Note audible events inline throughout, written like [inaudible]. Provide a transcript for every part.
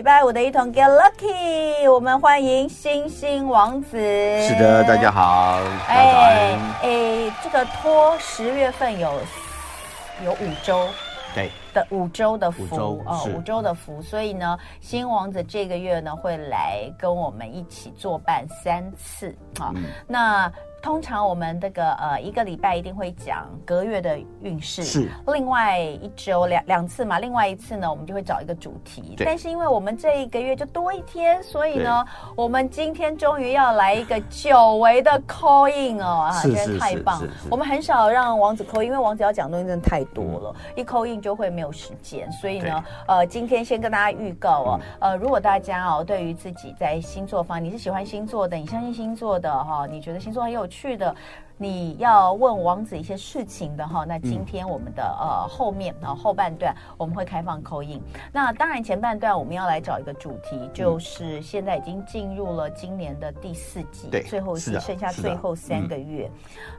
礼拜五的一同 Get Lucky，我们欢迎星星王子。是的，大家好。哎哎，这个拖十月份有有五周，对的五周的福哦，五周的福，所以呢，新王子这个月呢会来跟我们一起作伴三次啊。嗯、那通常我们这个呃一个礼拜一定会讲隔月的运势，是。另外一周两两次嘛，另外一次呢我们就会找一个主题。但是因为我们这一个月就多一天，所以呢，我们今天终于要来一个久违的 call in 哦，啊，真的太棒！我们很少让王子 call in，因为王子要讲的东西真的太多了，嗯、一 call in 就会没有时间，所以呢，呃，今天先跟大家预告哦，嗯、呃，如果大家哦对于自己在星座方，你是喜欢星座的，你相信星座的哈、哦，你觉得星座很有趣的，你要问王子一些事情的哈，那今天我们的、嗯、呃后面啊后半段我们会开放 call in。那当然前半段我们要来找一个主题，就是现在已经进入了今年的第四季，对，最后一季，剩下最后三个月，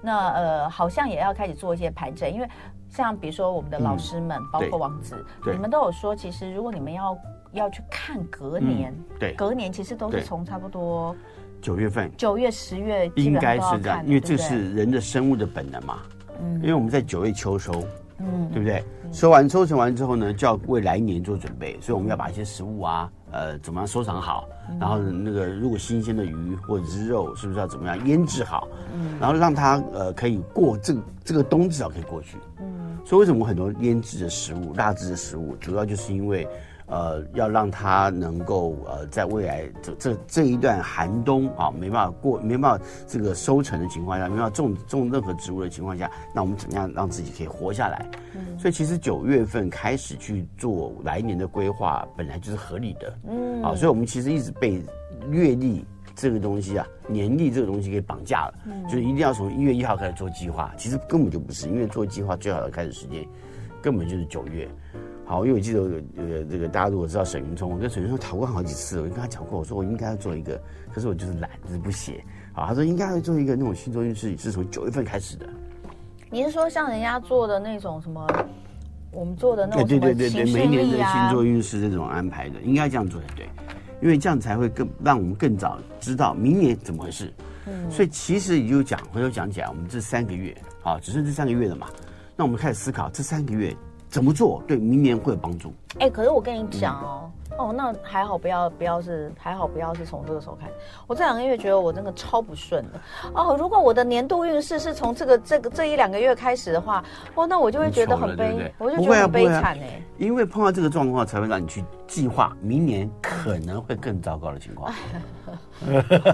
那呃好像也要开始做一些盘整，因为像比如说我们的老师们，嗯、包括王子，你们都有说，其实如果你们要要去看隔年，嗯、对，隔年其实都是从差不多。九月份，九月、十月应该是这样，因为这是人的生物的本能嘛。嗯，因为我们在九月秋收，嗯，对不对？收完收成完之后呢，就要为来年做准备，所以我们要把一些食物啊，呃，怎么样收藏好，然后那个如果新鲜的鱼或者是肉，是不是要怎么样腌制好？嗯，然后让它呃可以过这个这个冬至少可以过去。嗯，所以为什么很多腌制的食物、辣制的食物，主要就是因为。呃，要让它能够呃，在未来这这这一段寒冬啊，没办法过，没办法这个收成的情况下，没办法种种任何植物的情况下，那我们怎么样让自己可以活下来？嗯，所以其实九月份开始去做来年的规划，本来就是合理的。嗯，啊，所以我们其实一直被阅历这个东西啊，年历这个东西给绑架了，嗯，就是一定要从一月一号开始做计划，其实根本就不是，因为做计划最好的开始时间根本就是九月。好，因为我记得呃，这个大家如果知道沈云聪，我跟沈云聪讨过好几次，我就跟他讲过，我说我应该要做一个，可是我就是懒，就是不写。好，他说应该要做一个那种星座运势，是从九月份开始的。你是说像人家做的那种什么，我们做的那种？对对对对，每一年的星座运势这种安排的，应该这样做才对，因为这样才会更让我们更早知道明年怎么回事。嗯，所以其实也就讲回头讲起来，我们这三个月，啊，只剩这三个月了嘛，那我们开始思考这三个月。怎么做对明年会有帮助？哎、欸，可是我跟你讲哦，嗯、哦，那还好，不要不要是还好，不要是从这个时候开始。我这两个月觉得我真的超不顺的哦。如果我的年度运势是从这个这个这一两个月开始的话，哦，那我就会觉得很悲，对对我就觉得很悲惨哎、欸。因为碰到这个状况，才会让你去计划明年可能会更糟糕的情况。[laughs]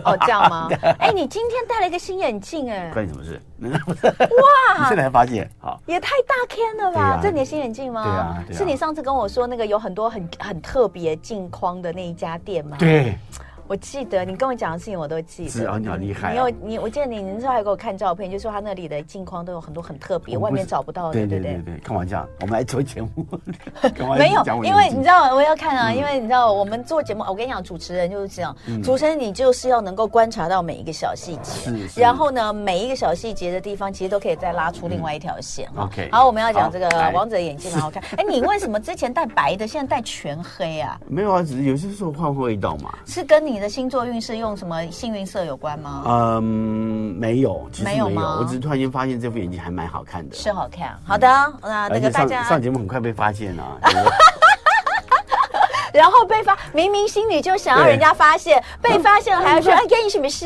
哦，这样吗？[laughs] 哎，你今天戴了一个新眼镜，哎，关你什么事？哇！你 [laughs] 现在才发现，好，也太大天了吧？这你的新眼镜吗？对啊，是你上次跟我说那个有很多很很特别镜框的那一家店吗？对。我记得你跟我讲的事情，我都记得。是啊，你好厉害。你有你，我记得你那时候还给我看照片，就说他那里的镜框都有很多很特别，外面找不到的，对对对对。开玩笑，我们来做节目。[laughs] [laughs] 没有，因为你知道我要看啊，因为你知道我们做节目，我跟你讲，主持人就是这样，主持人你就是要能够观察到每一个小细节，然后呢，每一个小细节的地方，其实都可以再拉出另外一条线。OK，好，我们要讲这个王子的眼镜很好看。[laughs] 哎，你为什么之前戴白的，现在戴全黑啊？没有啊，只是有些时候换味道嘛。是跟你。你的星座运势用什么幸运色有关吗？嗯，没有，其实没有，没有吗？我只是突然间发现这副眼镜还蛮好看的，是好看。好的，那那个大家上节目很快被发现 [laughs] 了，然后被发，明明心里就想要人家发现，被发现了还要说 [laughs] 哎，关你什么事？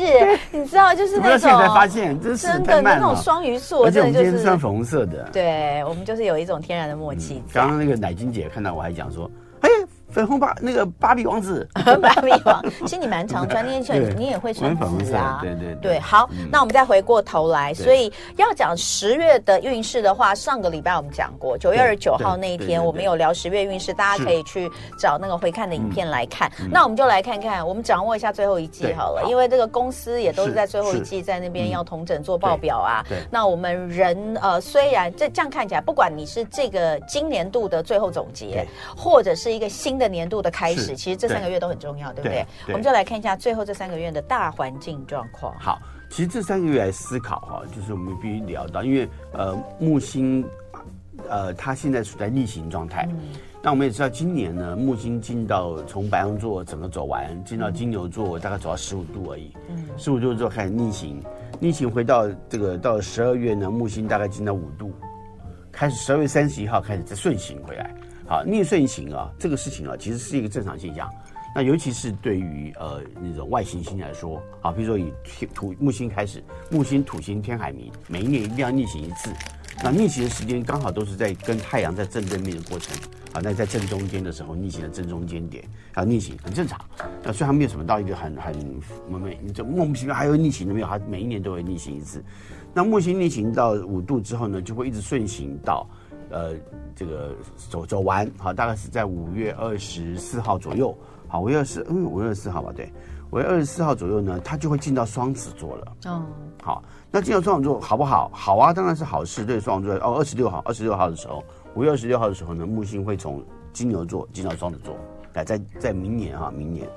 你知道，就是那种现在发现，真的那种双鱼座，而且我们天是穿粉红色的，对，我们就是有一种天然的默契。刚刚那个奶金姐看到我还讲说，哎。粉红芭那个芭比王子，[laughs] 芭比王，其实你蛮常穿，你也你也会穿粉红色啊，对对对。好，那我们再回过头来，所以要讲十月的运势的话，上个礼拜我们讲过，九月二十九号那一天我们有聊十月运势，大家可以去找那个回看的影片来看。那我们就来看看，我们掌握一下最后一季好了，因为这个公司也都是在最后一季在那边要同整做报表啊。那我们人呃，虽然这这样看起来，不管你是这个今年度的最后总结，或者是一个新的。的年度的开始，其实这三个月都很重要，对不对？我们就来看一下最后这三个月的大环境状况。好，其实这三个月来思考哈，就是我们必须聊到，因为呃木星呃它现在处在逆行状态，嗯那我们也知道，今年呢，木星进到从白羊座整个走完，进到金牛座，大概走到十五度而已。嗯，十五度之后开始逆行，逆行回到这个到十二月呢，木星大概进到五度，开始十二月三十一号开始再顺行回来。好，逆顺行啊，这个事情啊，其实是一个正常现象。那尤其是对于呃那种外行星来说，啊，比如说以土木星开始，木星、土星、天海冥，每一年一定要逆行一次。那逆行的时间刚好都是在跟太阳在正对面的过程，啊，那在正中间的时候，逆行的正中间点，啊，逆行很正常。那虽然没有什么到一个很很没没，你这莫名其妙还有逆行的没有？它每一年都会逆行一次。那木星逆行到五度之后呢，就会一直顺行到。呃，这个走走完，好，大概是在五月二十四号左右，好，五月二十，嗯，五月二十四号吧，对，五月二十四号左右呢，它就会进到双子座了。哦，好，那进到双子座好不好？好啊，当然是好事。对双子座，哦，二十六号，二十六号的时候，五月二十六号的时候呢，木星会从金牛座进到双子座，来，在在明年啊，明年。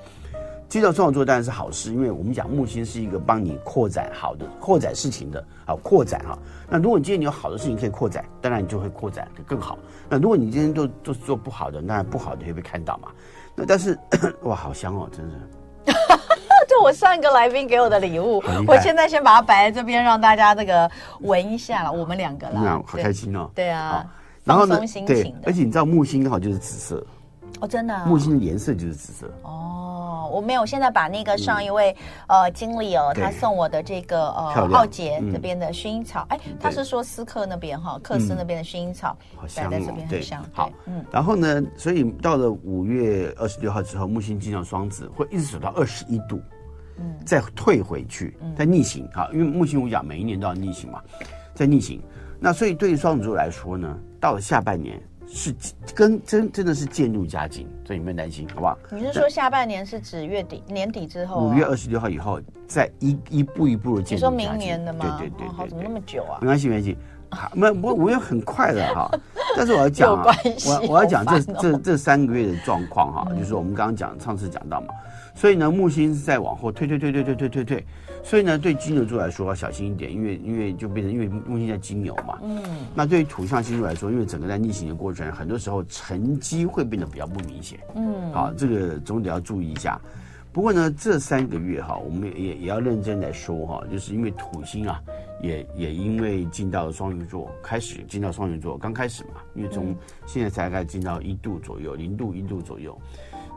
进到双子座当然是好事，因为我们讲木星是一个帮你扩展好的扩展事情的，好扩展哈。那如果你今天你有好的事情可以扩展，当然你就会扩展的更好。那如果你今天都都是做不好的，当然不好的会被看到嘛。那但是 [coughs] 哇，好香哦，真是！[laughs] 就我上一个来宾给我的礼物，我现在先把它摆在这边，让大家这个闻一下了。我们两个啦，好开心哦。对啊，然后呢，对，而且你知道木星刚好就是紫色。哦，真的、啊，木星的颜色就是紫色。哦，我没有，现在把那个上一位、嗯、呃经理哦，他送我的这个呃奥杰这边的薰衣草，哎、嗯，他是说斯克那边哈，克斯那边的薰衣草。摆在这边很香。好，嗯，然后呢，所以到了五月二十六号之后，木星进入双子，会一直走到二十一度，嗯，再退回去，再逆行啊，因为木星我讲每一年都要逆行嘛，再逆行。那所以对于双子座来说呢，到了下半年。是跟真真的是渐入佳境，所以你们担心好不好？你是说下半年是指月底年底之后？五月二十六号以后，再一一步一步的渐入佳境。你说明年的吗？对对对，对，对，好，怎么那么久啊？没关系没关系，好，没我五月很快的哈。但是我要讲啊，我我要讲这这这三个月的状况哈，就是我们刚刚讲上次讲到嘛。所以呢，木星是在往后退退退退退退退退，所以呢，对金牛座来说要小心一点，因为因为就变成因为木星在金牛嘛，嗯，那对于土象星座来说，因为整个在逆行的过程，很多时候成绩会变得比较不明显，嗯，好，这个总得要注意一下。不过呢，这三个月哈，我们也也要认真来说哈，就是因为土星啊，也也因为进到了双鱼座，开始进到双鱼座，刚开始嘛，因为从现在才开始进到一度左右，零度一度左右。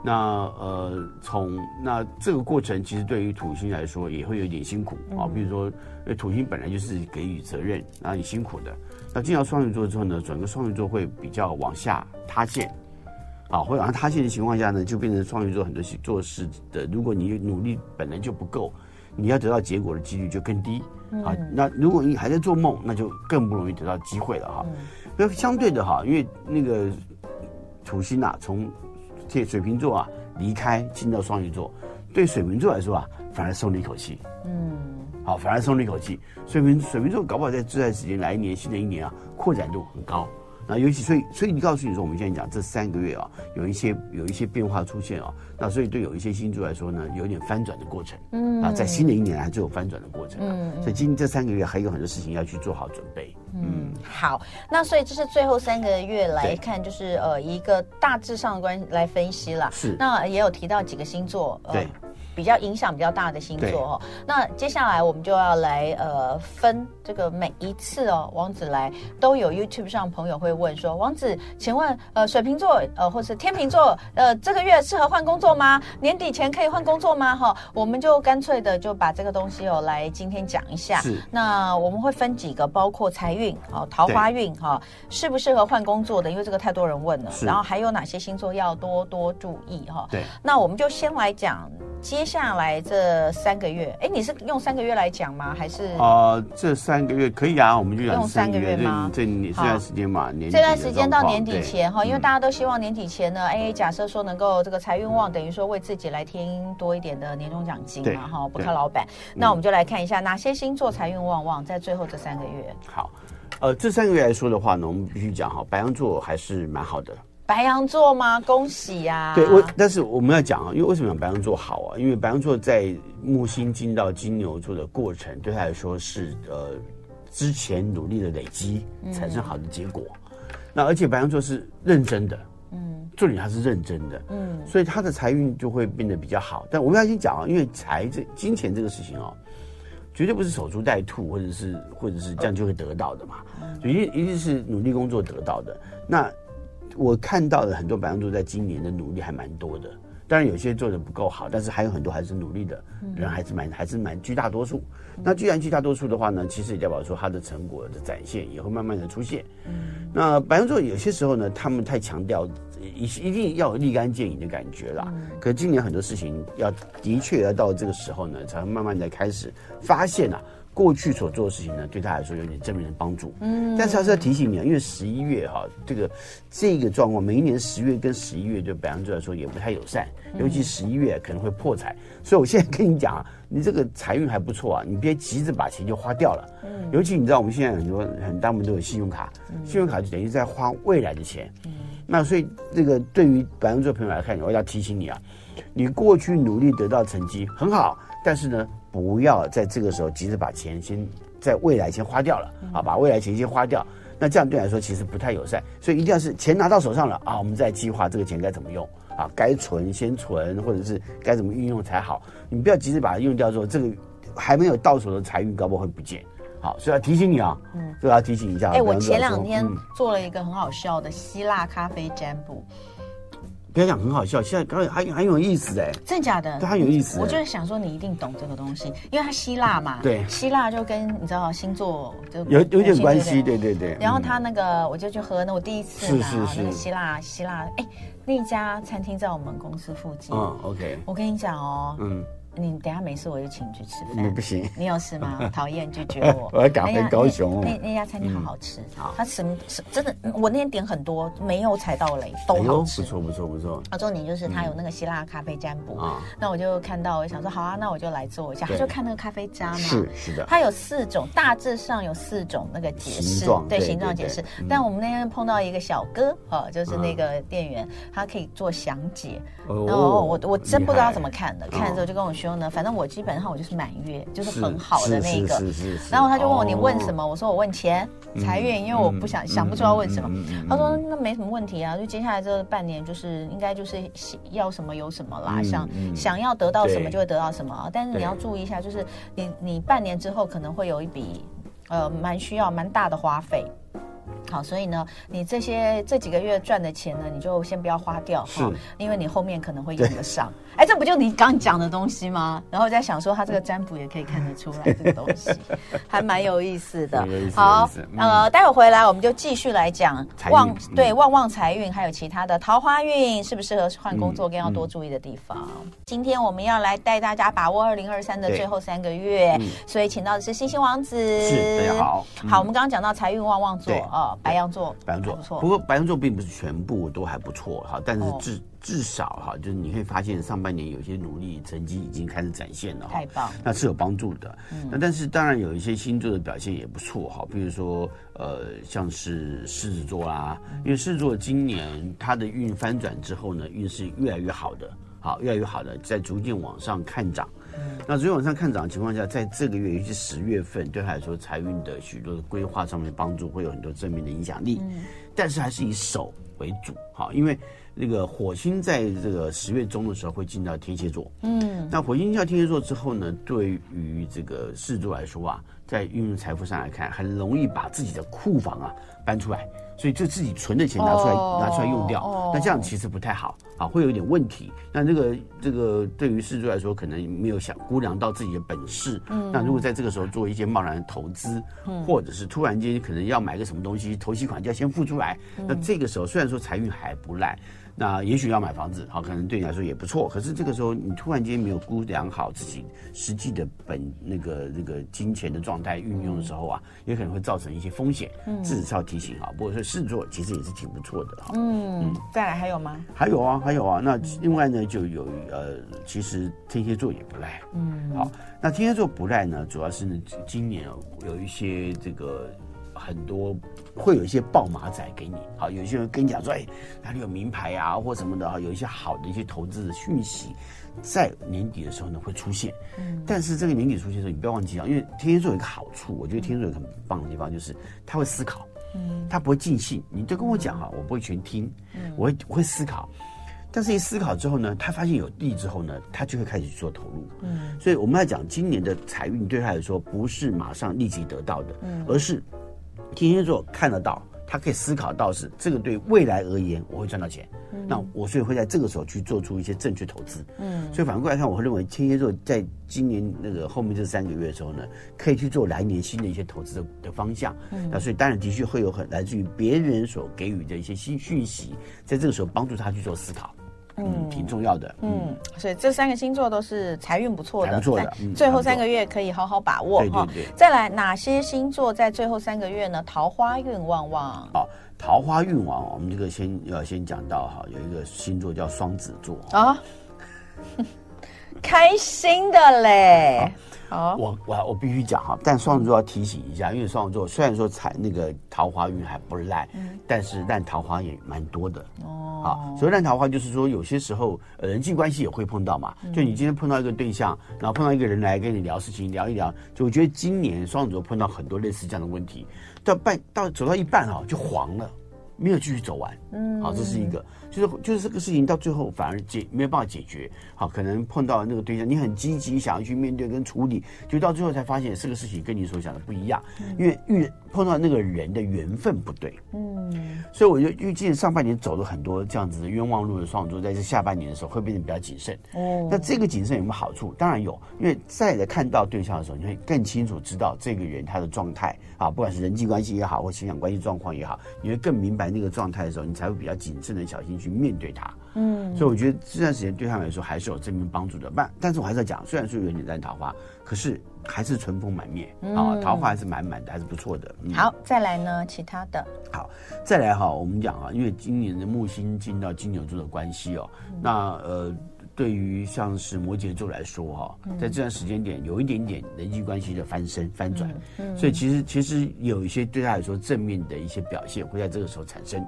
那呃，从那这个过程，其实对于土星来说也会有点辛苦啊。比如说，因为土星本来就是给予责任，然后你辛苦的。那进到双鱼座之后呢，整个双鱼座会比较往下塌陷，啊，会往下塌陷的情况下呢，就变成双鱼座很多做事的，如果你努力本来就不够，你要得到结果的几率就更低啊。那如果你还在做梦，那就更不容易得到机会了哈。那相对的哈，因为那个土星啊，从替水瓶座啊离开，进到双鱼座，对水瓶座来说啊，反而松了一口气。嗯，好，反而松了一口气。水瓶水瓶座搞不好在这段时间来一年新的一年啊，扩展度很高。那尤其所以所以你告诉你说，我们现在讲这三个月啊，有一些有一些变化出现啊。那所以对有一些星座来说呢，有点翻转的过程。嗯，啊在新的一年还是有翻转的过程。嗯，所以今这三个月还有很多事情要去做好准备。嗯，好，那所以这是最后三个月来看，就是呃一个大致上的关系来分析了。是，那也有提到几个星座。呃、对。比较影响比较大的星座哦，那接下来我们就要来呃分这个每一次哦，王子来都有 YouTube 上朋友会问说，王子，请问呃水瓶座呃或是天秤座呃这个月适合换工作吗？年底前可以换工作吗？哈，我们就干脆的就把这个东西哦来今天讲一下。是，那我们会分几个，包括财运哦、桃花运哈，适不适合换工作的？因为这个太多人问了。然后还有哪些星座要多多注意哈？对，那我们就先来讲接。接下来这三个月，哎，你是用三个月来讲吗？还是？呃，这三个月可以啊，我们就讲用三个月吗？这这这段时间嘛，年这段时间到年底前哈，因为大家都希望年底前呢，哎，假设说能够这个财运旺，等于说为自己来添多一点的年终奖金嘛，哈，不靠老板。那我们就来看一下哪些星座财运旺旺，在最后这三个月。好，呃，这三个月来说的话呢，我们必须讲哈，白羊座还是蛮好的。白羊座吗？恭喜呀、啊！对，我但是我们要讲啊，因为为什么讲白羊座好啊？因为白羊座在木星进到金牛座的过程，对他来说是呃之前努力的累积产生好的结果。嗯、那而且白羊座是认真的，嗯，重点他是认真的，嗯，所以他的财运就会变得比较好。但我们要先讲啊，因为财这金钱这个事情哦，绝对不是守株待兔，或者是或者是这样就会得到的嘛，就一定一定是努力工作得到的。那我看到的很多白羊座在今年的努力还蛮多的。当然有些做的不够好，但是还有很多还是努力的人，还是蛮还是蛮居大多数。那既然居大多数的话呢，其实也代表说他的成果的展现也会慢慢的出现。那白羊座有些时候呢，他们太强调一一定要有立竿见影的感觉啦。可今年很多事情要的确要到这个时候呢，才会慢慢的开始发现啊。过去所做的事情呢，对他来说有点正面的帮助。嗯，但是还是要提醒你啊，因为十一月哈，这个这个状况，每一年十月跟十一月对白羊座来说也不太友善，尤其十一月可能会破财。所以我现在跟你讲啊，你这个财运还不错啊，你别急着把钱就花掉了。嗯，尤其你知道我们现在很多很大部分都有信用卡，信用卡就等于在花未来的钱。嗯，那所以这个对于白羊座朋友来看，我要提醒你啊，你过去努力得到成绩很好，但是呢。不要在这个时候急着把钱先在未来先花掉了啊，把未来钱先花掉，那这样对你来说其实不太友善，所以一定要是钱拿到手上了啊，我们再计划这个钱该怎么用啊，该存先存，或者是该怎么运用才好。你不要急着把它用掉之后，这个还没有到手的财运，搞不好会不见。好，所以要提醒你啊，嗯，所以要提醒一下。哎、欸，我前两天做了一个很好笑的希腊咖啡占卜。不要讲很好笑，现在刚刚还很有意思哎，真的假的？对，很有意思。我就是想说，你一定懂这个东西，因为它希腊嘛，对，希腊就跟你知道星座就有有点关系，对对对。然后他那个，我就去喝，那我第一次嘛，那个希腊希腊，哎，那家餐厅在我们公司附近。嗯，OK。我跟你讲哦，嗯。你等下没事，我就请你去吃饭。不行，你有事吗？[laughs] 讨厌拒绝我。[laughs] 我要赶回高雄。那那家餐厅好好吃，他什么什真的，我那天点很多，没有踩到雷，都好吃。不错不错不错。啊，重点就是他有那个希腊咖啡占卜啊。那我就看到，我想说好啊，那我就来做一下。他就看那个咖啡渣嘛，是是的。他有四种，大致上有四种那个解释，对形状解释。但我们那天碰到一个小哥，哈，就是那个店员，他可以做详解。然后我我真不知道怎么看的，看了之后就跟我说呢，反正我基本。基本上我就是满月，就是很好的那个。然后他就问我，你问什么？我说我问钱财运，因为我不想想不出要问什么。他说那没什么问题啊，就接下来这半年就是应该就是要什么有什么啦，想想要得到什么就会得到什么。但是你要注意一下，就是你你半年之后可能会有一笔呃蛮需要蛮大的花费。好，所以呢，你这些这几个月赚的钱呢，你就先不要花掉哈，因为你后面可能会用得上。哎，这不就你刚讲的东西吗？然后在想说，他这个占卜也可以看得出来这个东西，还蛮有意思的。[laughs] 好，呃，待会回来我们就继续来讲旺，对，旺旺财运，还有其他的桃花运，适不适合换工作，更要多注意的地方。今天我们要来带大家把握二零二三的最后三个月，所以请到的是星星王子。是，大家好。好，我们刚刚讲到财运旺旺座啊。白羊座，白羊座不错。不过白羊座并不是全部都还不错哈，但是至至少哈，就是你可以发现上半年有些努力成绩已经开始展现了哈，太棒，那是有帮助的。那但是当然有一些星座的表现也不错哈，比如说呃，像是狮子座啦，因为狮子座今年它的运翻转之后呢，运势越来越好的，好，越来越好的，在逐渐往上看涨。那昨天往上看涨的情况下，在这个月，尤其十月份，对他来说，财运的许多的规划上面帮助会有很多正面的影响力。嗯，但是还是以守为主，哈，因为那个火星在这个十月中的时候会进到天蝎座。嗯，那火星进到天蝎座之后呢，对于这个狮子座来说啊，在运用财富上来看，很容易把自己的库房啊搬出来。所以就自己存的钱拿出来拿出来用掉，那这样其实不太好啊，会有点问题。那这个这个对于事主来说，可能没有想估量到自己的本事。嗯，那如果在这个时候做一些贸然的投资，或者是突然间可能要买个什么东西，头期款就要先付出来，那这个时候虽然说财运还不赖。那也许要买房子，好，可能对你来说也不错。可是这个时候，你突然间没有估量好自己实际的本那个那个金钱的状态运用的时候啊，也可能会造成一些风险。嗯，这是要提醒啊。不过说试做其实也是挺不错的哈。嗯，再来还有吗？还有啊，还有啊。那另外呢，就有呃，其实天蝎座也不赖。嗯，好，那天蝎座不赖呢，主要是呢，今年有一些这个。很多会有一些爆马仔给你，好，有些人跟你讲说，哎，哪里有名牌啊，或什么的，哈，有一些好的一些投资的讯息，在年底的时候呢会出现。嗯，但是这个年底出现的时候，你不要忘记啊，因为天蝎座有一个好处，我觉得天蝎座有很棒的地方，就是他会思考。嗯，他不会尽兴。你就跟我讲哈，我不会全听，嗯，我会我会思考。但是，一思考之后呢，他发现有利之后呢，他就会开始去做投入。嗯，所以我们要讲今年的财运对他来说不是马上立即得到的，嗯，而是天蝎座看得到，他可以思考到是这个对未来而言我会赚到钱。嗯，那我所以会在这个时候去做出一些正确投资。嗯，所以反过来看，我会认为天蝎座在今年那个后面这三个月的时候呢，可以去做来年新的一些投资的的方向。嗯，那所以当然的确会有很来自于别人所给予的一些新讯息，在这个时候帮助他去做思考。嗯，挺重要的。嗯，所以这三个星座都是财运不错的，不错的。最后三个月可以好好把握哈。再来，哪些星座在最后三个月呢？桃花运旺旺。好，桃花运旺，我们这个先要先讲到哈，有一个星座叫双子座啊，开心的嘞。好，我我我必须讲哈，但双子座要提醒一下，因为双子座虽然说彩那个桃花运还不赖，嗯，但是烂桃花也蛮多的哦。好，所以烂桃花就是说有些时候人际关系也会碰到嘛，就你今天碰到一个对象，然后碰到一个人来跟你聊事情，聊一聊，就我觉得今年双子座碰到很多类似这样的问题，到半到走到一半哈就黄了。没有继续走完，嗯，好，这是一个，就是就是这个事情到最后反而解没有办法解决，好，可能碰到那个对象，你很积极想要去面对跟处理，就到最后才发现这个事情跟你所想的不一样，因为遇碰到那个人的缘分不对，嗯，所以我就预计上半年走了很多这样子的冤枉路的创作，在这下半年的时候会变得比较谨慎，哦，那这个谨慎有没有好处？当然有，因为再来看到对象的时候，你会更清楚知道这个人他的状态啊，不管是人际关系也好，或情感关系状况也好，你会更明白。那个状态的时候，你才会比较谨慎的小心去面对它。嗯，所以我觉得这段时间对他来说还是有正面帮助的。但但是我还是要讲，虽然说有点烂桃花，可是还是春风满面啊，桃花还是满满的，还是不错的。好，再来呢，其他的。好，再来哈，我们讲啊，因为今年的木星进到金牛座的关系哦，那呃。对于像是摩羯座来说，哈，在这段时间点有一点点人际关系的翻身翻转，所以其实其实有一些对他来说正面的一些表现会在这个时候产生。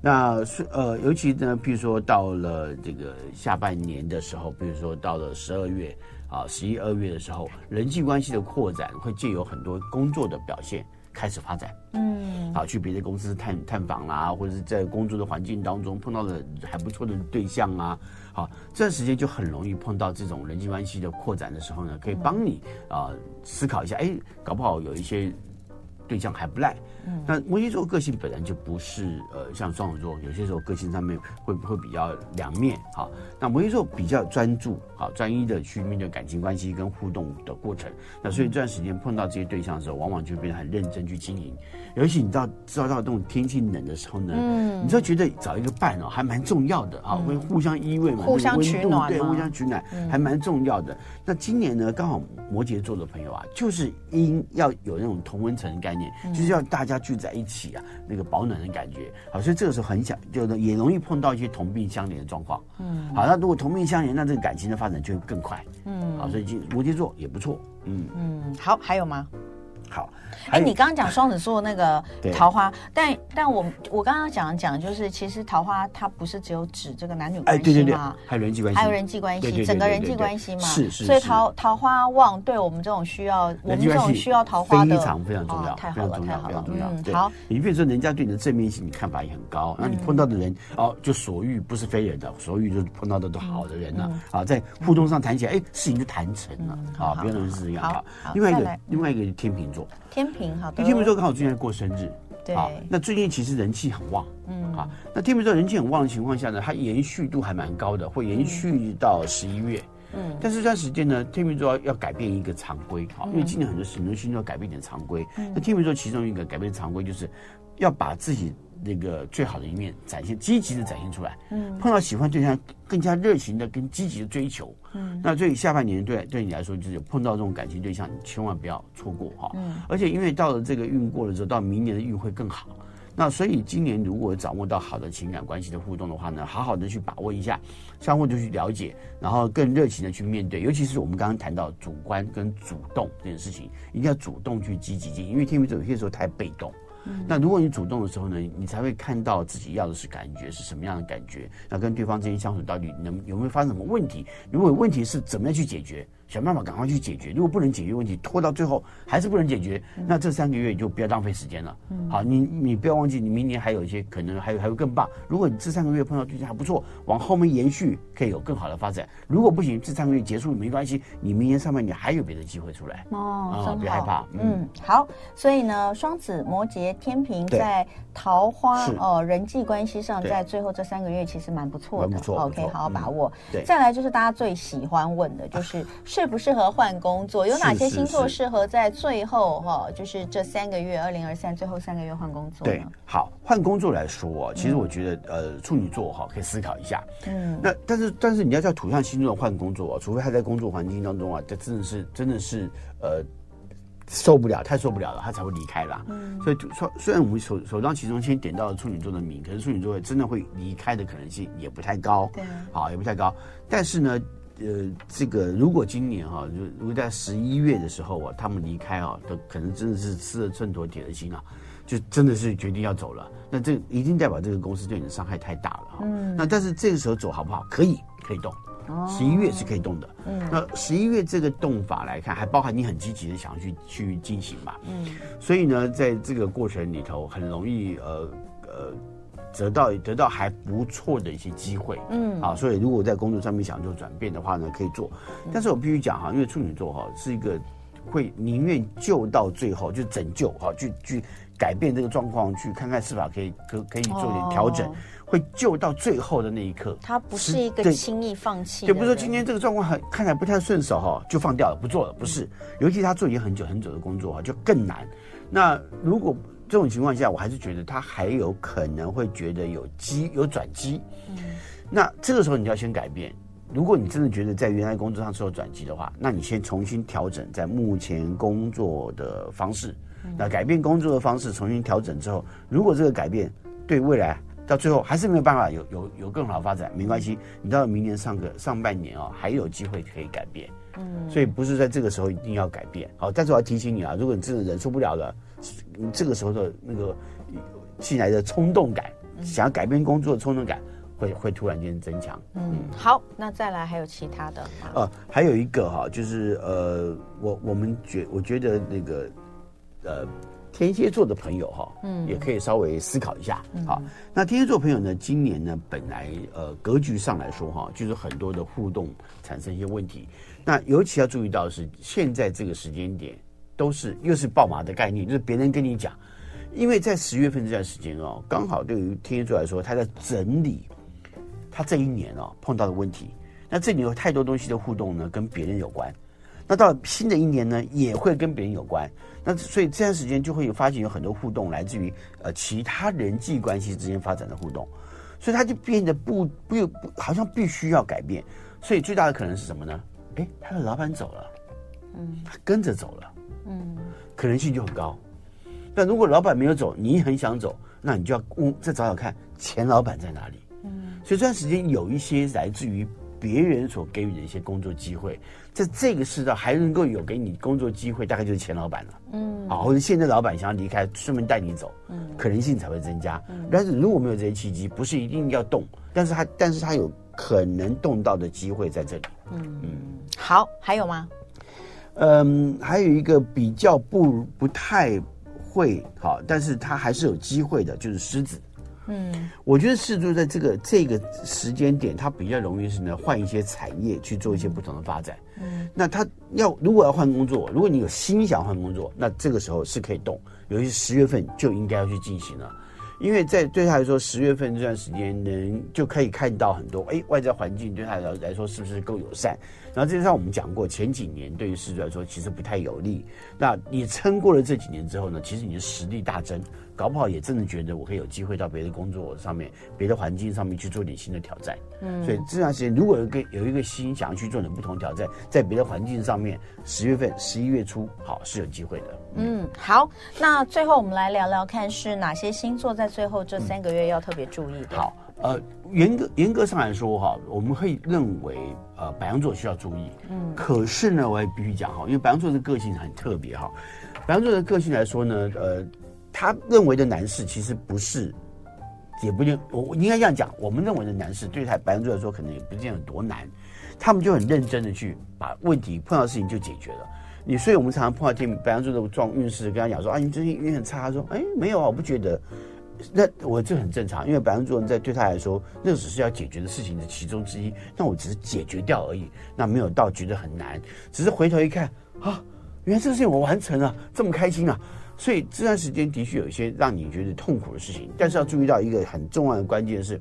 那是呃，尤其呢，比如说到了这个下半年的时候，比如说到了十二月啊、十一二月的时候，人际关系的扩展会借由很多工作的表现开始发展。嗯，好，去别的公司探探访啦，或者是在工作的环境当中碰到了还不错的对象啊。好，这段时间就很容易碰到这种人际关系的扩展的时候呢，可以帮你啊、呃、思考一下，哎，搞不好有一些对象还不赖。嗯，那摩羯座个性本来就不是呃像双子座，有些时候个性上面会会比较两面。哈，那摩羯座比较专注，好专一的去面对感情关系跟互动的过程。那所以这段时间碰到这些对象的时候，往往就变得很认真去经营。尤其你知道，知道到这种天气冷的时候呢，嗯，你就觉得找一个伴哦，还蛮重要的哈，会互相依偎嘛，互相取暖，对，互相取暖，还蛮重要的。那今年呢，刚好摩羯座的朋友啊，就是因要有那种同温层的概念，就是要大家聚在一起啊，那个保暖的感觉。好，所以这个时候很想，就是也容易碰到一些同病相怜的状况。嗯，好，那如果同病相怜，那这个感情的发展就会更快。嗯，好，所以摩羯座也不错。嗯嗯，好，还有吗？好，哎，你刚刚讲双子座那个 [laughs] 桃花，但但我我刚刚讲讲就是，其实桃花它不是只有指这个男女关系嘛，哎，对对对，还有人际关系，还有人际关系，整个人际关系嘛，是是，所以桃桃花旺对我们这种需要，我们这种需要桃花的非常非常重要，太好了，太好了，嗯，好，你比如说人家对你的正面性你看法也很高，那你碰到的人哦，就所遇不是非人的，所遇就是碰到的都好的人了，啊，在互动上谈起来，哎，事情就谈成了，啊，不要认为是这样，好，另外一个另外一个天秤座。天平好，天秤座刚好最近在过生日，对，那最近其实人气很旺，嗯，啊，那天秤座人气很旺的情况下呢，它延续度还蛮高的，会延续到十一月，嗯，但是这段时间呢，天秤座要改变一个常规，好，因为今年很多很多星座改变点常规，那天秤座其中一个改变常规就是要把自己。那个最好的一面展现，积极的展现出来。嗯，碰到喜欢对象，更加热情的跟积极的追求。嗯，那所以下半年对对你来说，就是碰到这种感情对象，你千万不要错过哈。嗯，而且因为到了这个运过了之后，到明年的运会更好。那所以今年如果掌握到好的情感关系的互动的话呢，好好的去把握一下，相互的去了解，然后更热情的去面对。尤其是我们刚刚谈到主观跟主动这件事情，一定要主动去积极进行，因为天秤座有些时候太被动。那如果你主动的时候呢，你才会看到自己要的是感觉是什么样的感觉。那跟对方之间相处到底能有没有发生什么问题？如果问题是怎么样去解决？想办法赶快去解决。如果不能解决问题，拖到最后还是不能解决，那这三个月就不要浪费时间了。嗯，好，你你不要忘记，你明年还有一些可能还有还会更棒。如果你这三个月碰到对象还不错，往后面延续可以有更好的发展。如果不行，这三个月结束没关系，你明年上半年还有别的机会出来。哦，别害怕。嗯，好。所以呢，双子、摩羯、天平在桃花哦人际关系上，在最后这三个月其实蛮不错的。，OK，好好把握。对，再来就是大家最喜欢问的，就是 [laughs] 适不适合换工作？有哪些星座适合在最后哈，就是这三个月，二零二三最后三个月换工作？对，好，换工作来说，其实我觉得呃，处女座哈可以思考一下。嗯，那但是但是你要叫土象星座换工作，除非他在工作环境当中啊，这真的是真的是呃。受不了，太受不了了，他才会离开啦。嗯，所以说，虽然我们首首当其冲先点到了处女座的名，可是处女座真的会离开的可能性也不太高。对，好，也不太高。但是呢，呃，这个如果今年哈、啊，就如果在十一月的时候啊，他们离开啊，都可能真的是吃了秤砣铁了心啊，就真的是决定要走了。那这一定代表这个公司对你的伤害太大了哈。嗯，那但是这个时候走好不好？可以，可以动。十一月是可以动的，嗯，那十一月这个动法来看，还包含你很积极的想要去去进行嘛，嗯，所以呢，在这个过程里头，很容易呃呃得到得到还不错的一些机会，嗯，啊，所以如果在工作上面想做转变的话呢，可以做，但是我必须讲哈，因为处女座哈是一个会宁愿救到最后，就拯救哈，去去改变这个状况，去看看是否可以可可以做点调整。会救到最后的那一刻，他不是一个轻易放弃。就不是说今天这个状况很看起来不太顺手哈，就放掉了，不做了，不是。尤其他做已经很久很久的工作哈，就更难。那如果这种情况下，我还是觉得他还有可能会觉得有机有转机。嗯，那这个时候你要先改变。如果你真的觉得在原来工作上是有转机的话，那你先重新调整在目前工作的方式。那改变工作的方式，重新调整之后，如果这个改变对未来。到最后还是没有办法有有有更好的发展，没关系，你到了明年上个上半年哦，还有机会可以改变，嗯，所以不是在这个时候一定要改变，好，但是我要提醒你啊，如果你真的忍受不了了，你这个时候的那个进来的冲动感，想要改变工作的冲动感会会突然间增强，嗯，好，那再来还有其他的，呃，还有一个哈，就是呃，我我们觉我觉得那个呃。天蝎座的朋友哈，嗯，也可以稍微思考一下。好，那天蝎座朋友呢，今年呢，本来呃格局上来说哈，就是很多的互动产生一些问题。那尤其要注意到是，现在这个时间点都是又是爆马的概念，就是别人跟你讲，因为在十月份这段时间哦，刚好对于天蝎座来说，他在整理他这一年哦碰到的问题。那这里有太多东西的互动呢，跟别人有关。那到新的一年呢，也会跟别人有关。那所以这段时间就会有发现有很多互动来自于呃其他人际关系之间发展的互动，所以他就变得不不不好像必须要改变。所以最大的可能是什么呢？哎，他的老板走了，嗯，他跟着走了，嗯，可能性就很高。但如果老板没有走，你很想走，那你就要问再找找看前老板在哪里。嗯，所以这段时间有一些来自于。别人所给予的一些工作机会，在这个世道还能够有给你工作机会，大概就是前老板了。嗯，啊，或者现在老板想要离开，顺便带你走，嗯，可能性才会增加。嗯，但是如果没有这些契机，不是一定要动，但是他，但是他有可能动到的机会在这里。嗯嗯，好，还有吗？嗯，还有一个比较不不太会好，但是他还是有机会的，就是狮子。嗯，我觉得狮子在这个这个时间点，他比较容易是呢换一些产业去做一些不同的发展。嗯，那他要如果要换工作，如果你有心想换工作，那这个时候是可以动，尤其十月份就应该要去进行了，因为在对他来说，十月份这段时间能就可以看到很多，哎，外在环境对他来来说是不是够友善？然后这就像我们讲过，前几年对于狮子来说其实不太有利。那你撑过了这几年之后呢，其实你的实力大增。搞不好也真的觉得我可以有机会到别的工作上面、别的环境上面去做点新的挑战。嗯，所以这段时间如果有一个有一个心想要去做点不同挑战，在别的环境上面，十月份、十一月初，好是有机会的。嗯，好，那最后我们来聊聊看是哪些星座在最后这三个月要特别注意的。好，呃，严格严格上来说哈，我们会认为呃白羊座需要注意。嗯，可是呢，我也必须讲哈，因为白羊座的个性很特别哈，白羊座的个性来说呢，呃。他认为的难事其实不是也不一定，我应该这样讲，我们认为的难事，对他白羊座来说，可能也不见得多难。他们就很认真的去把问题碰到事情就解决了。你所以，我们常常碰到天白羊座的状运势，跟他讲说啊，你最近运很差。他说，哎，没有啊，我不觉得。那我这很正常，因为白羊座人在对他来说，那只是要解决的事情的其中之一。那我只是解决掉而已，那没有到觉得很难。只是回头一看啊，原来这个事情我完成了，这么开心啊！所以这段时间的确有一些让你觉得痛苦的事情，但是要注意到一个很重要的关键是，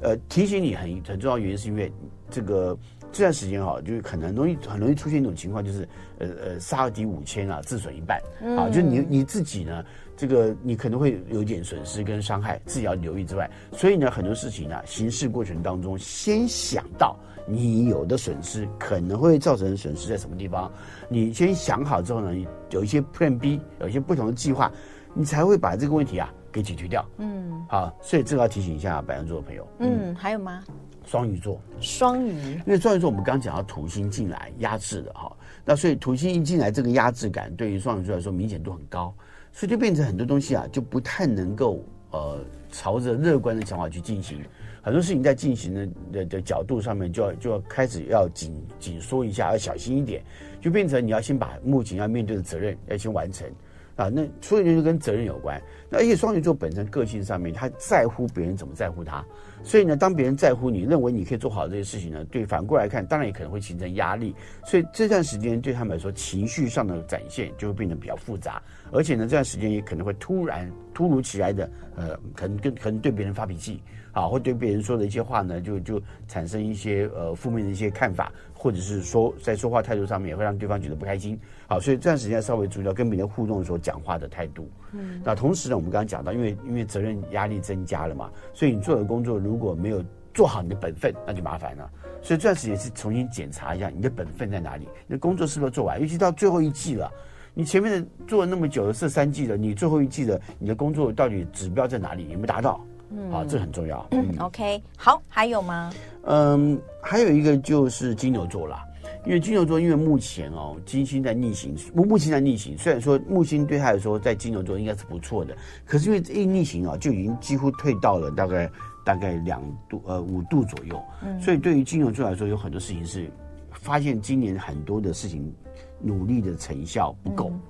呃，提醒你很很重要的原因是因为这个。这段时间哈，就是可能容易很容易出现一种情况，就是呃呃，杀敌五千啊，自损一半啊，就你你自己呢，这个你可能会有一点损失跟伤害，自己要留意之外，所以呢，很多事情呢，行事过程当中，先想到你有的损失可能会造成损失在什么地方，你先想好之后呢，有一些 Plan B，有一些不同的计划，你才会把这个问题啊给解决掉。嗯，好，所以这个要提醒一下白羊座的朋友。嗯，还有吗？双鱼座，双鱼，因为双鱼座我们刚刚讲到土星进来压制的哈，那所以土星一进来，这个压制感对于双鱼座来说明显度很高，所以就变成很多东西啊就不太能够呃朝着乐观的想法去进行，很多事情在进行的的的角度上面就要就要开始要紧紧缩一下，要小心一点，就变成你要先把目前要面对的责任要先完成。啊，那所以就跟责任有关。那而且双鱼座本身个性上面，他在乎别人怎么在乎他。所以呢，当别人在乎你，认为你可以做好这些事情呢，对，反过来看，当然也可能会形成压力。所以这段时间对他们来说，情绪上的展现就会变得比较复杂。而且呢，这段时间也可能会突然突如其来的，呃，可能跟可能对别人发脾气，啊，会对别人说的一些话呢，就就产生一些呃负面的一些看法。或者是说在说话态度上面也会让对方觉得不开心，好，所以这段时间稍微注意到跟别人互动的时候讲话的态度。嗯，那同时呢，我们刚刚讲到，因为因为责任压力增加了嘛，所以你做的工作如果没有做好你的本分，那就麻烦了。所以这段时间是重新检查一下你的本分在哪里，你的工作是不是做完？尤其到最后一季了，你前面的做了那么久的这三季了，你最后一季的你的工作到底指标在哪里？有没有达到？嗯，好，这很重要。嗯，嗯，OK，好，还有吗？嗯，还有一个就是金牛座啦，因为金牛座因为目前哦，金星在逆行，木星在逆行。虽然说木星对他来说在金牛座应该是不错的，可是因为这一逆行啊，就已经几乎退到了大概大概两度呃五度左右。嗯，所以对于金牛座来说，有很多事情是发现今年很多的事情努力的成效不够。嗯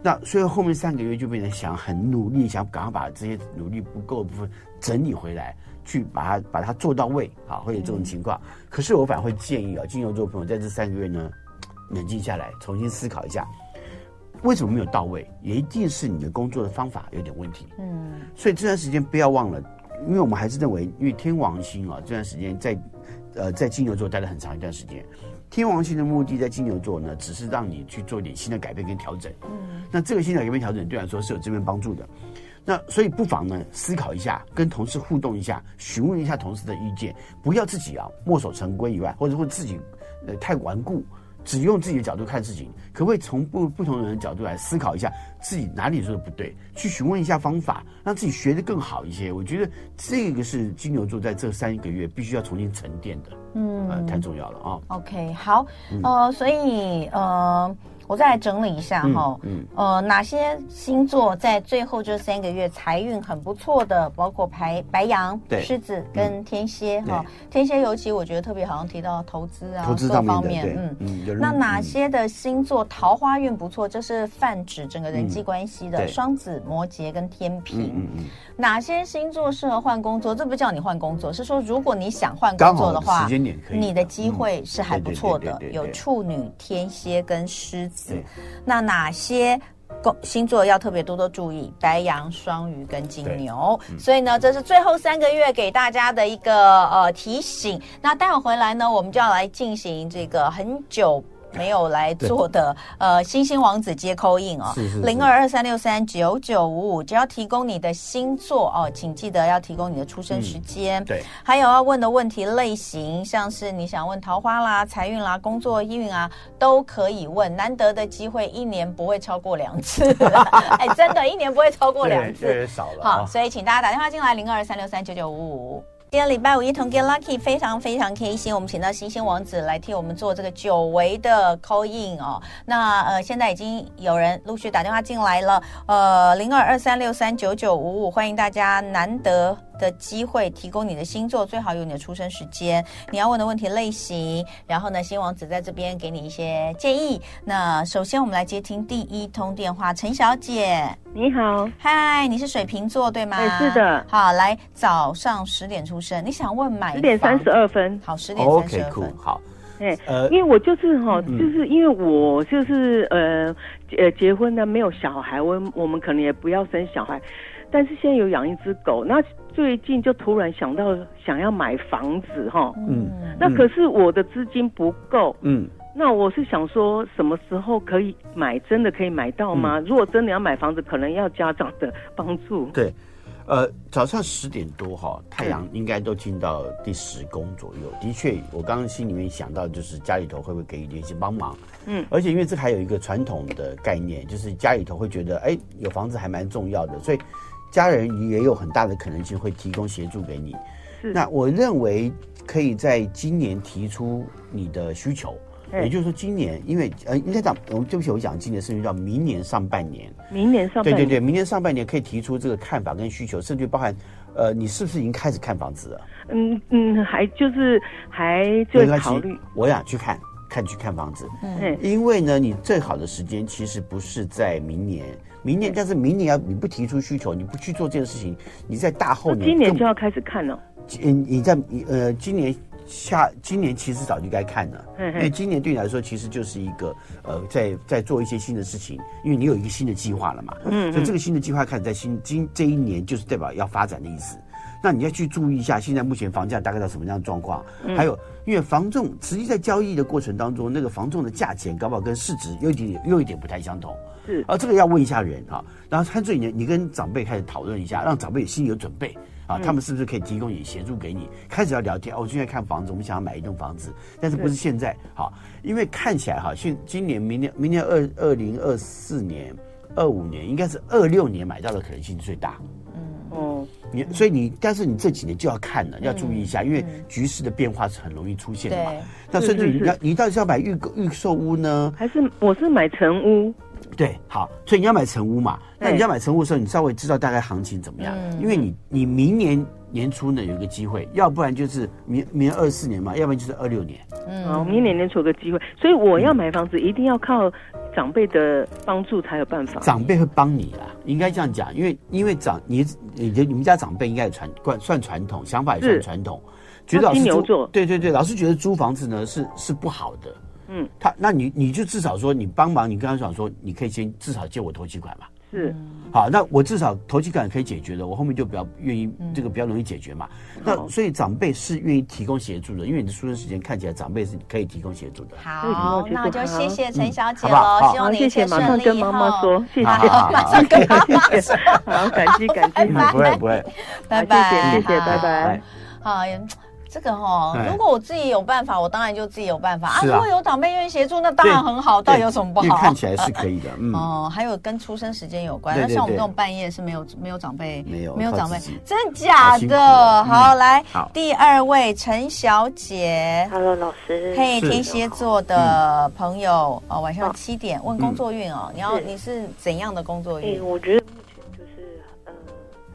那所以后面三个月就变成想很努力，想赶快把这些努力不够的部分整理回来，去把它把它做到位啊，会有这种情况。嗯、可是我反而会建议啊，金牛座朋友在这三个月呢，[tsk] 冷静下来，重新思考一下，为什么没有到位？也一定是你的工作的方法有点问题。嗯，所以这段时间不要忘了，因为我们还是认为，因为天王星啊这段时间在呃在金牛座待了很长一段时间。天王星的目的在金牛座呢，只是让你去做一点新的改变跟调整。嗯，那这个新的改变调整对来说是有正面帮助的。那所以不妨呢思考一下，跟同事互动一下，询问一下同事的意见，不要自己啊墨守成规以外，或者会自己呃太顽固。只用自己的角度看事情，可不可以从不不同人的角度来思考一下自己哪里做的不对，去询问一下方法，让自己学得更好一些？我觉得这个是金牛座在这三个月必须要重新沉淀的，嗯，呃，太重要了啊。OK，好，呃，所以呃。我再来整理一下哈，嗯，嗯呃，哪些星座在最后这三个月财运很不错的，包括白白羊、狮子跟天蝎哈。天蝎尤其我觉得特别，好像提到投资啊，投资各方面，嗯嗯。那哪些的星座桃花运不错？这是泛指整个人际关系的，双子、摩羯跟天平。嗯嗯。哪些星座适合换工作？这不叫你换工作，是说如果你想换工作的话，你的机会是还不错的。有处女、天蝎跟狮子。对那哪些星座要特别多多注意？白羊、双鱼跟金牛。嗯、所以呢，这是最后三个月给大家的一个呃提醒。那待会回来呢，我们就要来进行这个很久。没有来做的呃，星星王子接 call in 哦，零二二三六三九九五五，只要提供你的星座哦，请记得要提供你的出生时间。嗯、对，还有要问的问题类型，像是你想问桃花啦、财运啦、工作运啊，都可以问。难得的机会，一年不会超过两次，[laughs] 哎，真的，一年不会超过两次，越少了。好，所以请大家打电话进来，零二二三六三九九五五。今天礼拜五一同 get lucky，非常非常开心。我们请到星星王子来替我们做这个久违的 call in 哦。那呃，现在已经有人陆续打电话进来了。呃，零二二三六三九九五五，欢迎大家难得的机会，提供你的星座，最好有你的出生时间，你要问的问题类型，然后呢，新王子在这边给你一些建议。那首先我们来接听第一通电话，陈小姐，你好，嗨，你是水瓶座对吗？对，是的。好，来早上十点出生，你想问买？十点三十二分。好，十点三十二分。Okay, cool, 好。哎，呃，因为我就是哈，就是因为我就是呃呃结婚呢，没有小孩，我我们可能也不要生小孩，但是现在有养一只狗，那最近就突然想到想要买房子哈，嗯，那可是我的资金不够，嗯，那我是想说什么时候可以买，真的可以买到吗？如果真的要买房子，可能要家长的帮助，对。呃，早上十点多哈，太阳应该都进到第十宫左右。的确，我刚刚心里面想到，就是家里头会不会给予一些帮忙？嗯，而且因为这还有一个传统的概念，就是家里头会觉得，哎，有房子还蛮重要的，所以家人也有很大的可能性会提供协助给你。是，那我认为可以在今年提出你的需求。也就是说，今年因为呃，应该讲，我们对不起，我讲今年甚至到明年上半年。明年上半年。对对对，明年上半年可以提出这个看法跟需求，甚至包含，呃，你是不是已经开始看房子了？嗯嗯，还就是还在考虑。我想去看看去看房子。嗯。因为呢，你最好的时间其实不是在明年，明年，但是明年要你不提出需求，你不去做这件事情，你在大后年。今年就要开始看了。嗯，你在呃今年。下今年其实早就该看了，因为今年对你来说其实就是一个呃，在在做一些新的事情，因为你有一个新的计划了嘛，嗯，所以这个新的计划开始在新今这一年就是代表要发展的意思。那你要去注意一下，现在目前房价大概到什么样的状况？还有，因为房仲实际在交易的过程当中，那个房仲的价钱搞不好跟市值又一点又一点不太相同，是啊，这个要问一下人哈，然后看这一年你跟长辈开始讨论一下，让长辈心里有准备。啊，他们是不是可以提供你协助给你？开始要聊天哦，我现在看房子，我们想要买一栋房子，但是不是现在？好，因为看起来哈，现今年、明年、明年二二零二四年、二五年，应该是二六年买到的可能性最大。嗯哦，你所以你，但是你这几年就要看了，要注意一下，因为局势的变化是很容易出现的嘛。那甚至你要，你到底是要买预预售屋呢，还是我是买成屋？对，好，所以你要买成屋嘛？那你要买成屋的时候，你稍微知道大概行情怎么样？因为你你明年年初呢有一个机会，要不然就是明明年二四年嘛，要不然就是二六年。嗯，明年年初有个机会，所以我要买房子一定要靠长辈的帮助才有办法。长辈会帮你啦，应该这样讲，因为因为长你你的你们家长辈应该也传惯算传统，想法也算传统，觉得老师对对对，老是觉得租房子呢是是不好的。嗯，他那你你就至少说你帮忙，你跟他讲说，你可以先至少借我头期款嘛。是，好，那我至少头期款可以解决的，我后面就比较愿意这个比较容易解决嘛。那所以长辈是愿意提供协助的，因为你的出生时间看起来长辈是可以提供协助的。好，那我就谢谢陈小姐喽，希望你一切顺利。马上跟妈妈说，谢谢，[laughs] 马上跟妈妈说，好，感激感激，[laughs] 不会不会，拜拜，谢谢，拜拜，好。这个哈，如果我自己有办法，我当然就自己有办法啊。如果有长辈愿意协助，那当然很好。到底有什么不好？看起来是可以的。[laughs] 哦，还有跟出生时间有关。那像我们这种半夜是没有没有长辈，没有没有长辈，真的假的？好，来第二位陈小姐。Hello，老师。嘿，天蝎座的朋友，哦，晚上七点问工作运哦。你要你是怎样的工作运？我觉得目前就是呃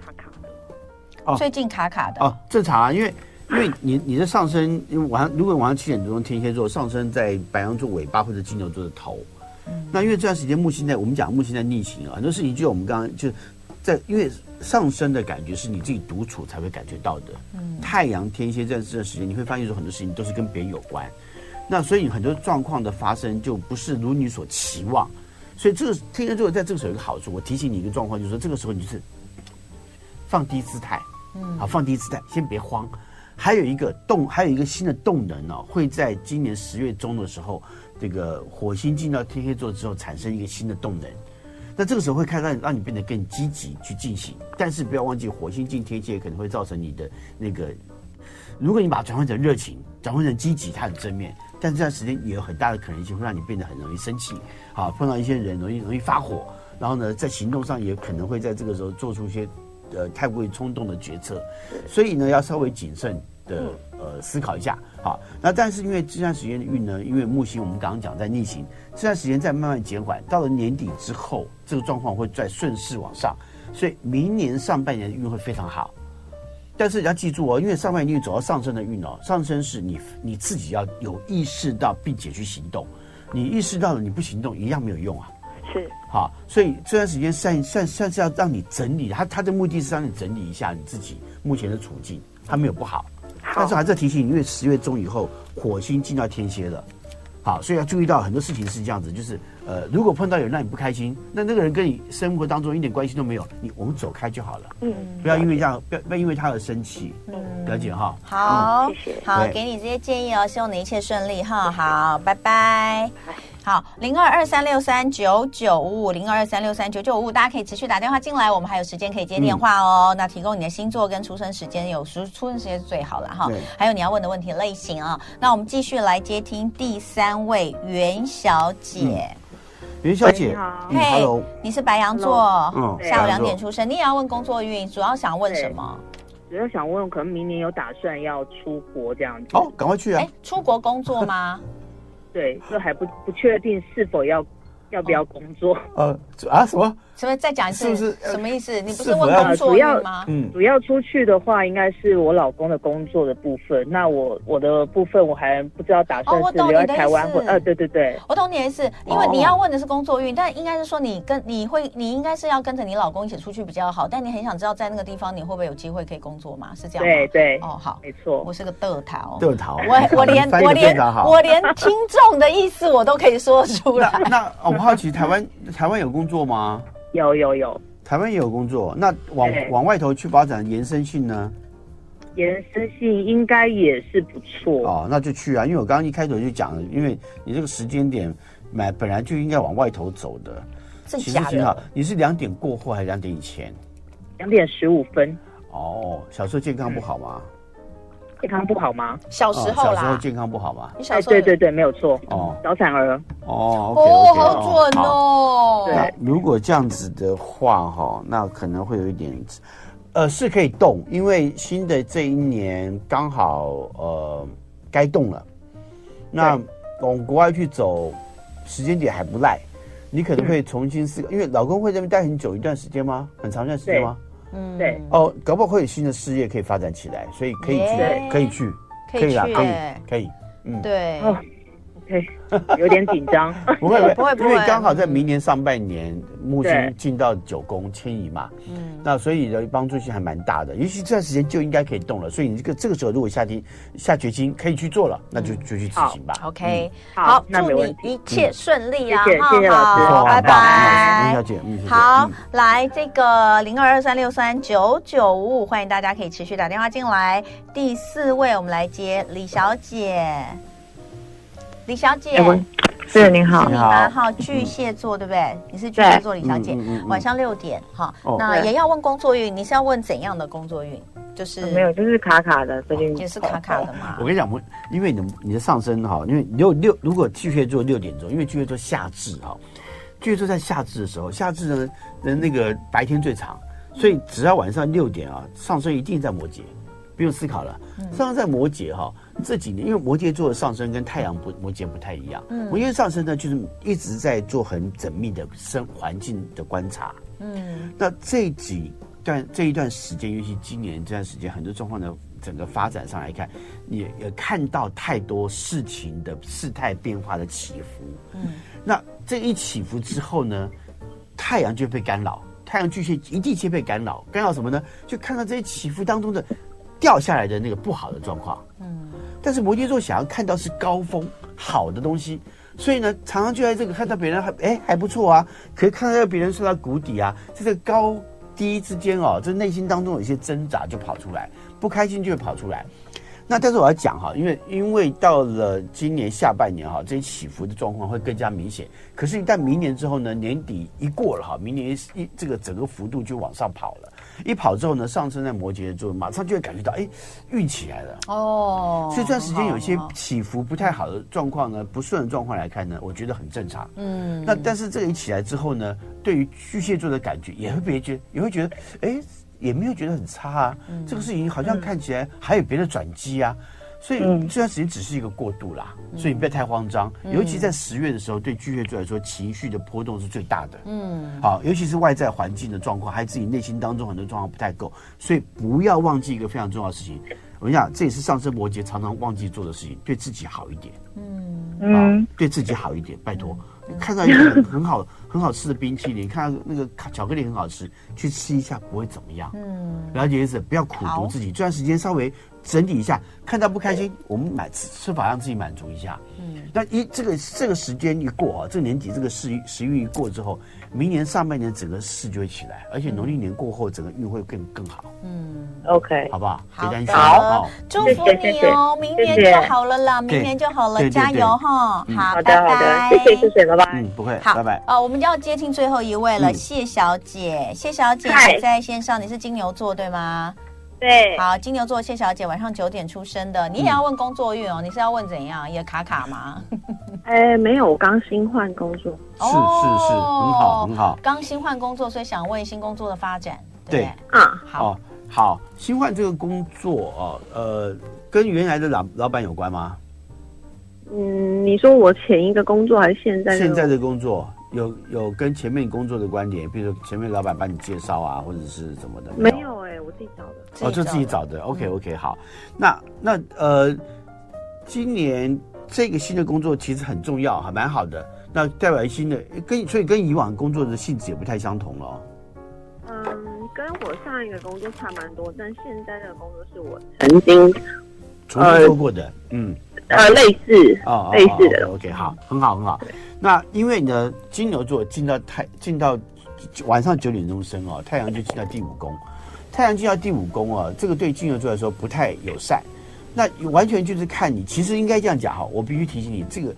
卡卡的。最近卡卡的。哦，正常啊，因为。因为你你的上升，因为晚上如果晚上七点多钟天蝎座上升在白羊座尾巴或者金牛座的头，嗯，那因为这段时间木星在我们讲木星在逆行啊，很多事情就我们刚刚就在因为上升的感觉是你自己独处才会感觉到的，嗯，太阳天蝎在这段时间你会发现说很多事情都是跟别人有关，那所以很多状况的发生就不是如你所期望，所以这个天蝎座在这个时候有一个好处，我提醒你一个状况，就是说这个时候你就是放低姿态，嗯，好，放低姿态，先别慌。还有一个动，还有一个新的动能呢、哦，会在今年十月中的时候，这个火星进到天蝎座之后，产生一个新的动能。那这个时候会开始让你变得更积极去进行，但是不要忘记，火星进天蝎可能会造成你的那个，如果你把它转换成热情，转换成积极，它很正面，但这段时间也有很大的可能性会让你变得很容易生气，好，碰到一些人容易容易发火，然后呢，在行动上也可能会在这个时候做出一些。呃，太过于冲动的决策，所以呢，要稍微谨慎的呃思考一下。好，那但是因为这段时间的运呢，因为木星我们刚刚讲在逆行，这段时间在慢慢减缓，到了年底之后，这个状况会再顺势往上，所以明年上半年的运会非常好。但是要记住哦，因为上半年走到上升的运哦，上升是你你自己要有意识到，并且去行动。你意识到了，你不行动一样没有用啊。是。好，所以这段时间算算算是要让你整理，他他的目的是让你整理一下你自己目前的处境，他没有不好，好，但是还是要提醒你，因为十月中以后火星进到天蝎了。好，所以要注意到很多事情是这样子，就是呃，如果碰到有人让你不开心，那那个人跟你生活当中一点关系都没有，你我们走开就好了。嗯，不要因为这样，不要不要因为他而生气。嗯，了解哈。好，谢谢。好，给你这些建议哦，希望你一切顺利哈。好，拜拜。好，零二二三六三九九五五，零二二三六三九九五五，大家可以持续打电话进来，我们还有时间可以接电话哦。嗯、那提供你的星座跟出生时间，有时出生时间是最好了哈。还有你要问的问题类型啊。那我们继续来接听第三位袁小姐。袁、嗯、小姐，嘿、hey, 嗯，你是白羊座，嗯，下午两点出生，你也要问工作运，主要想问什么？主要想问，可能明年有打算要出国这样子。哦，赶快去啊！哎，出国工作吗？[laughs] 对，就还不不确定是否要要不要工作。呃啊什么？什么？再讲一次？是不是什么意思？你不是问工作吗？嗯，主要出去的话，应该是我老公的工作的部分。那我我的部分我还不知道打算是留在台湾或呃，对对对，我懂你的意思。因为你要问的是工作运，但应该是说你跟你会你应该是要跟着你老公一起出去比较好。但你很想知道在那个地方你会不会有机会可以工作吗？是这样吗？对对哦，好，没错，我是个得桃，得桃，我我连我连我连听众的意思我都可以说出来。那我好奇台湾台湾有工作吗？有有有，台湾也有工作。那往往外头去发展延伸性呢？延伸性应该也是不错哦。那就去啊，因为我刚刚一开头就讲了，因为你这个时间点买本来就应该往外头走的。这其实挺好。你是两点过后还是两点以前？两点十五分。哦，小时候健康不好吗？嗯健康不好吗？小时候啦，小时候健康不好吗？哎，对对对，没有错。哦，早产儿。哦，哦，好准哦。对，如果这样子的话，哈，那可能会有一点，呃，是可以动，因为新的这一年刚好呃该动了。那往国外去走，时间点还不赖，你可能会重新思考，因为老公会在那边待很久一段时间吗？很长一段时间吗？嗯，对。哦，搞不好会有新的事业可以发展起来，所以可以去，可以去，可以啦，可以，可以，嗯，对。对，有点紧张。[laughs] 不会不会，因为刚好在明年上半年，木星进到九宫迁移嘛，嗯，那所以的帮助性还蛮大的。尤其这段时间就应该可以动了，所以你这个这个时候如果下定下决心可以去做了，那就就去执行吧。OK，好，祝你一切顺利啊！谢谢老师，拜拜，林小姐，嗯，好，来这个零二二三六三九九五五，欢迎大家可以持续打电话进来。第四位，我们来接李小姐。李小姐，是您好，你好，好，巨蟹座对不对？你是巨蟹座，李小姐，晚上六点哈。那也要问工作运，你是要问怎样的工作运？就是没有，就是卡卡的，最近也是卡卡的嘛。我跟你讲，我因为你的你的上升哈，因为六六如果巨蟹座六点钟，因为巨蟹座夏至哈，巨蟹座在夏至的时候，夏至呢的那个白天最长，所以只要晚上六点啊，上升一定在摩羯，不用思考了。上升在摩羯哈。这几年，因为摩羯座的上升跟太阳不摩羯不太一样，嗯，摩羯上升呢，就是一直在做很缜密的生环境的观察，嗯，那这几段这一段时间，尤其今年这段时间，很多状况的整个发展上来看，也也看到太多事情的事态变化的起伏，嗯，那这一起伏之后呢，太阳就被干扰，太阳巨蟹一定先被干扰，干扰什么呢？就看到这些起伏当中的掉下来的那个不好的状况，嗯。但是摩羯座想要看到是高峰好的东西，所以呢，常常就在这个看到别人还哎还不错啊，可以看到别人受到谷底啊，在这个高低之间哦，这内心当中有一些挣扎就跑出来，不开心就会跑出来。那但是我要讲哈，因为因为到了今年下半年哈，这些起伏的状况会更加明显。可是，一旦明年之后呢，年底一过了哈，明年一这个整个幅度就往上跑了。一跑之后呢，上升在摩羯座，马上就会感觉到哎，运起来了哦。所以这段时间有一些起伏不太好的状况呢，不顺的状况来看呢，我觉得很正常。嗯。那但是这个一起来之后呢，对于巨蟹座的感觉也会别觉，也会觉得哎。也没有觉得很差啊，这个事情好像看起来还有别的转机啊，所以这段时间只是一个过渡啦，所以你不要太慌张。尤其在十月的时候，对巨蟹座来说，情绪的波动是最大的。嗯，好，尤其是外在环境的状况，还有自己内心当中很多状况不太够，所以不要忘记一个非常重要的事情。我跟你讲，这也是上升摩羯常常忘记做的事情，对自己好一点。嗯嗯，对自己好一点，拜托。看到一个很 [laughs] 好很好吃的冰淇淋，看到那个巧克力很好吃，去吃一下不会怎么样。嗯，了解意思，不要苦读自己，这段时间稍微。整理一下，看到不开心，我们买吃吃法让自己满足一下。嗯，那一这个这个时间一过啊，这个年底这个时时运一过之后，明年上半年整个势就会起来，而且农历年过后，整个运会更更好。嗯，OK，好不好？好的，好，祝福你哦，明年就好了啦，明年就好了，加油哈！好的，拜拜，谢谢谢谢，拜拜。嗯，不会，好，拜拜。哦，我们就要接听最后一位了，谢小姐，谢小姐在线上，你是金牛座对吗？对，好，金牛座谢小姐晚上九点出生的，你也要问工作运哦？嗯、你是要问怎样？也卡卡吗？哎，[laughs] 没有，我刚新换工作，是是是，很好很好。刚新换工作，所以想问新工作的发展。对，对啊，好、哦、好，新换这个工作哦，呃，跟原来的老老板有关吗？嗯，你说我前一个工作还是现在？现在的工作。有有跟前面工作的观点，比如说前面老板帮你介绍啊，或者是怎么的？没有我自己找的。哦，就自己找的。OK OK，好。那那呃，今年这个新的工作其实很重要，还蛮好的。那代表新的跟所以跟以往工作的性质也不太相同了。嗯，跟我上一个工作差蛮多，但现在的工作是我曾经重新做过的。嗯。呃，类似哦，类似的。OK，好，很好，很好。那因为你的，金牛座进到太进到晚上九点钟升哦，太阳就进到第五宫，太阳进到第五宫啊，这个对金牛座来说不太友善。那完全就是看你，其实应该这样讲哈，我必须提醒你，这个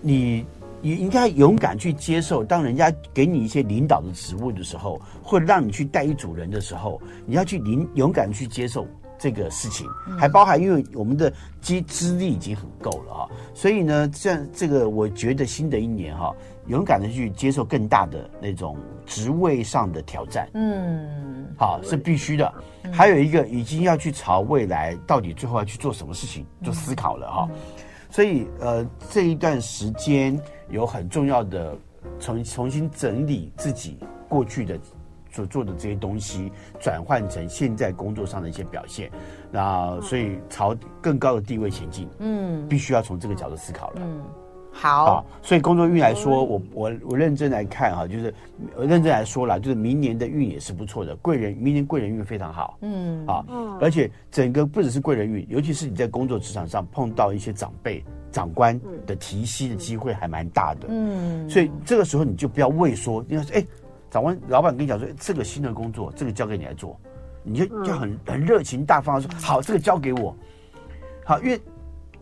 你你应该勇敢去接受，当人家给你一些领导的职务的时候，或者让你去带一组人的时候，你要去领勇敢去接受。这个事情还包含，因为我们的资资历已经很够了啊，所以呢，这样这个我觉得新的一年哈，勇敢的去接受更大的那种职位上的挑战，嗯，好是必须的。还有一个已经要去朝未来到底最后要去做什么事情做思考了哈，所以呃这一段时间有很重要的重重新整理自己过去的。所做的这些东西转换成现在工作上的一些表现，那所以朝更高的地位前进，嗯，必须要从这个角度思考了。嗯，好，好，所以工作运来说，我我我认真来看哈，就是我认真来说啦，就是明年的运也是不错的，贵人明年贵人运非常好，嗯。啊，而且整个不只是贵人运，尤其是你在工作职场上碰到一些长辈、长官的提息的机会还蛮大的，嗯，所以这个时候你就不要畏缩，你要说哎。长官，老板跟你讲说，这个新的工作，这个交给你来做，你就就很很热情大方的说，好，这个交给我。好，因为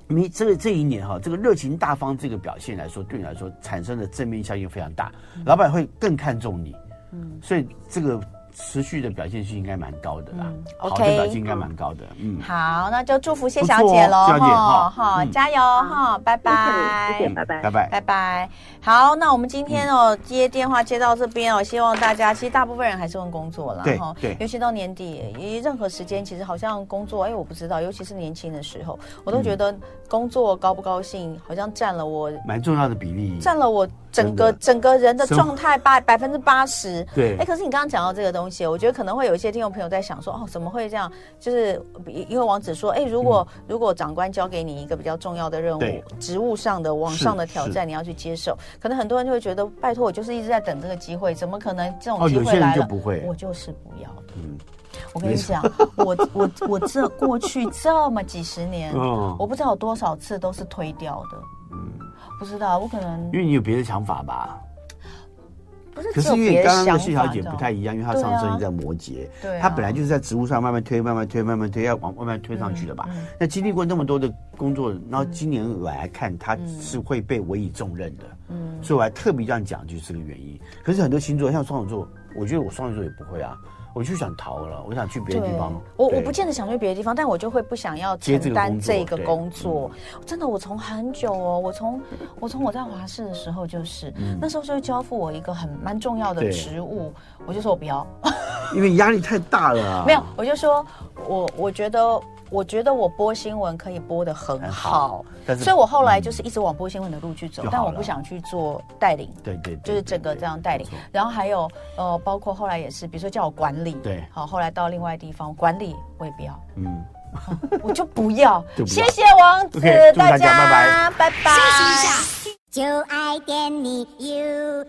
你这个这一年哈，这个热情大方这个表现来说，对你来说产生的正面效应非常大，老板会更看重你。嗯，所以这个。持续的表现是应该蛮高的啦，OK，好的表现应该蛮高的，嗯，好，那就祝福谢小姐喽，哈，哈，加油哈，拜拜，谢谢，拜拜，拜拜，拜拜。好，那我们今天哦接电话接到这边哦，希望大家其实大部分人还是问工作啦，哈，对，尤其到年底，任何时间其实好像工作，哎，我不知道，尤其是年轻的时候，我都觉得工作高不高兴，好像占了我蛮重要的比例，占了我。整个整个人的状态八百分之八十，对，哎，可是你刚刚讲到这个东西，我觉得可能会有一些听众朋友在想说，哦，怎么会这样？就是因为王子说，哎，如果如果长官交给你一个比较重要的任务，职务上的往上的挑战，你要去接受，可能很多人就会觉得，拜托，我就是一直在等这个机会，怎么可能这种机会来了？我就是不要。的。嗯，我跟你讲，我我我这过去这么几十年，[laughs] 我不知道有多少次都是推掉的。嗯。不知道，我可能因为你有别的想法吧？不是，可是因为刚刚的谢小姐不太一样，因为她上升在摩羯，对，她本来就是在职务上慢慢推、慢慢推、慢慢推，要往慢慢推上去的吧？那经历过那么多的工作，然后今年我来看，她是会被委以重任的，嗯，所以我还特别这样讲，就是这个原因。可是很多星座像双子座，我觉得我双子座也不会啊。我就想逃了，我想去别的地方。我我不见得想去别的地方，但我就会不想要承担这个工作。真的，我从很久哦，我从我从我在华视的时候就是，那时候就会交付我一个很蛮重要的职务，我就说我不要，[laughs] 因为压力太大了。没有，我就说我我觉得我觉得我播新闻可以播的很好，所以我后来就是一直往播新闻的路去走，但我不想去做带领，对对，就是整个这样带领。然后还有呃，包括后来也是，比如说叫我管理，对，好，后来到另外地方管理我也不要，嗯，[laughs] 我 [laughs] 就不要。谢谢王子，大家拜拜，拜拜。休息一下，就爱点你 UFO。